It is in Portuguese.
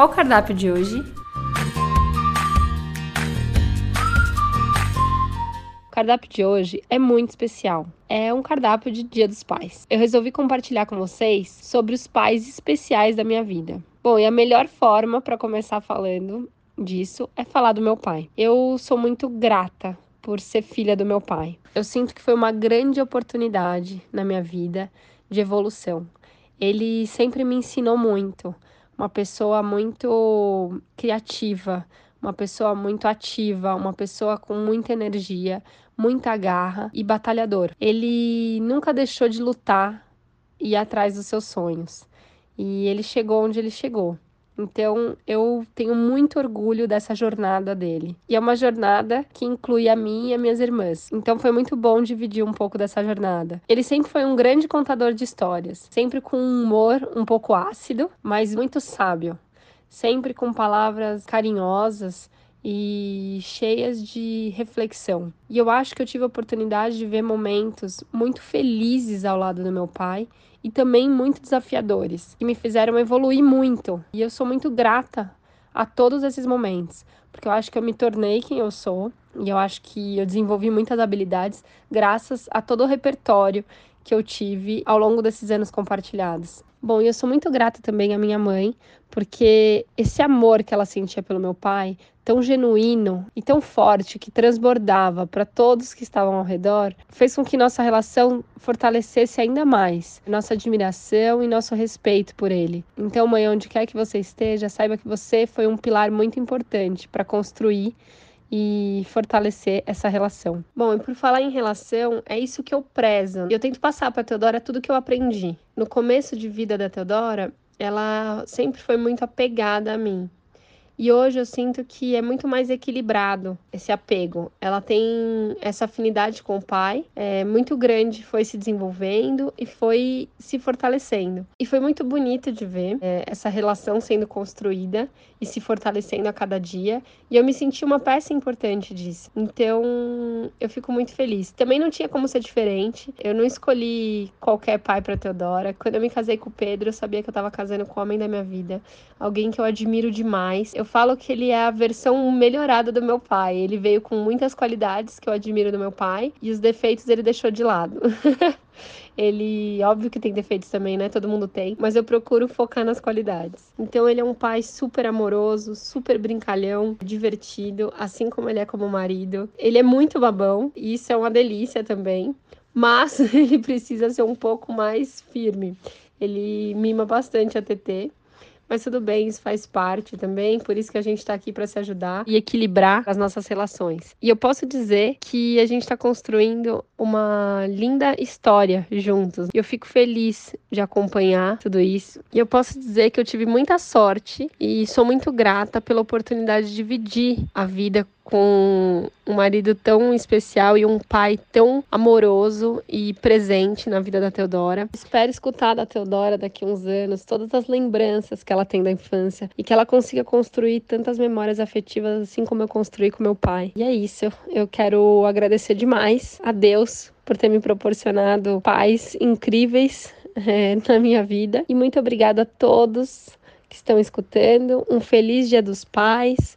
Qual o cardápio de hoje? O cardápio de hoje é muito especial. É um cardápio de Dia dos Pais. Eu resolvi compartilhar com vocês sobre os pais especiais da minha vida. Bom, e a melhor forma para começar falando disso é falar do meu pai. Eu sou muito grata por ser filha do meu pai. Eu sinto que foi uma grande oportunidade na minha vida de evolução. Ele sempre me ensinou muito uma pessoa muito criativa, uma pessoa muito ativa, uma pessoa com muita energia, muita garra e batalhador. Ele nunca deixou de lutar e ir atrás dos seus sonhos. E ele chegou onde ele chegou. Então, eu tenho muito orgulho dessa jornada dele. E é uma jornada que inclui a mim e as minhas irmãs. Então, foi muito bom dividir um pouco dessa jornada. Ele sempre foi um grande contador de histórias, sempre com um humor um pouco ácido, mas muito sábio. Sempre com palavras carinhosas e cheias de reflexão. E eu acho que eu tive a oportunidade de ver momentos muito felizes ao lado do meu pai e também muito desafiadores, que me fizeram evoluir muito. E eu sou muito grata a todos esses momentos, porque eu acho que eu me tornei quem eu sou e eu acho que eu desenvolvi muitas habilidades graças a todo o repertório que eu tive ao longo desses anos compartilhados. Bom, eu sou muito grata também à minha mãe, porque esse amor que ela sentia pelo meu pai, tão genuíno e tão forte que transbordava para todos que estavam ao redor, fez com que nossa relação fortalecesse ainda mais nossa admiração e nosso respeito por ele. Então, mãe, onde quer que você esteja, saiba que você foi um pilar muito importante para construir e fortalecer essa relação. Bom, e por falar em relação, é isso que eu prezo. Eu tento passar para Teodora tudo que eu aprendi. No começo de vida da Teodora, ela sempre foi muito apegada a mim. E hoje eu sinto que é muito mais equilibrado esse apego. Ela tem essa afinidade com o pai, é muito grande, foi se desenvolvendo e foi se fortalecendo. E foi muito bonito de ver é, essa relação sendo construída e se fortalecendo a cada dia. E eu me senti uma peça importante disso. Então eu fico muito feliz. Também não tinha como ser diferente. Eu não escolhi qualquer pai para Teodora. Quando eu me casei com o Pedro, eu sabia que eu estava casando com o homem da minha vida, alguém que eu admiro demais. Eu falo que ele é a versão melhorada do meu pai. Ele veio com muitas qualidades que eu admiro do meu pai e os defeitos ele deixou de lado. ele, óbvio que tem defeitos também, né? Todo mundo tem, mas eu procuro focar nas qualidades. Então ele é um pai super amoroso, super brincalhão, divertido, assim como ele é como marido. Ele é muito babão, e isso é uma delícia também, mas ele precisa ser um pouco mais firme. Ele mima bastante a TT, mas tudo bem, isso faz parte também, por isso que a gente está aqui para se ajudar e equilibrar as nossas relações. E eu posso dizer que a gente está construindo uma linda história juntos. E eu fico feliz de acompanhar tudo isso. E eu posso dizer que eu tive muita sorte e sou muito grata pela oportunidade de dividir a vida com um marido tão especial e um pai tão amoroso e presente na vida da Teodora. Espero escutar da Teodora daqui a uns anos todas as lembranças que ela tem da infância e que ela consiga construir tantas memórias afetivas assim como eu construí com meu pai. E é isso. Eu quero agradecer demais a Deus por ter me proporcionado pais incríveis é, na minha vida. E muito obrigada a todos que estão escutando. Um feliz Dia dos Pais.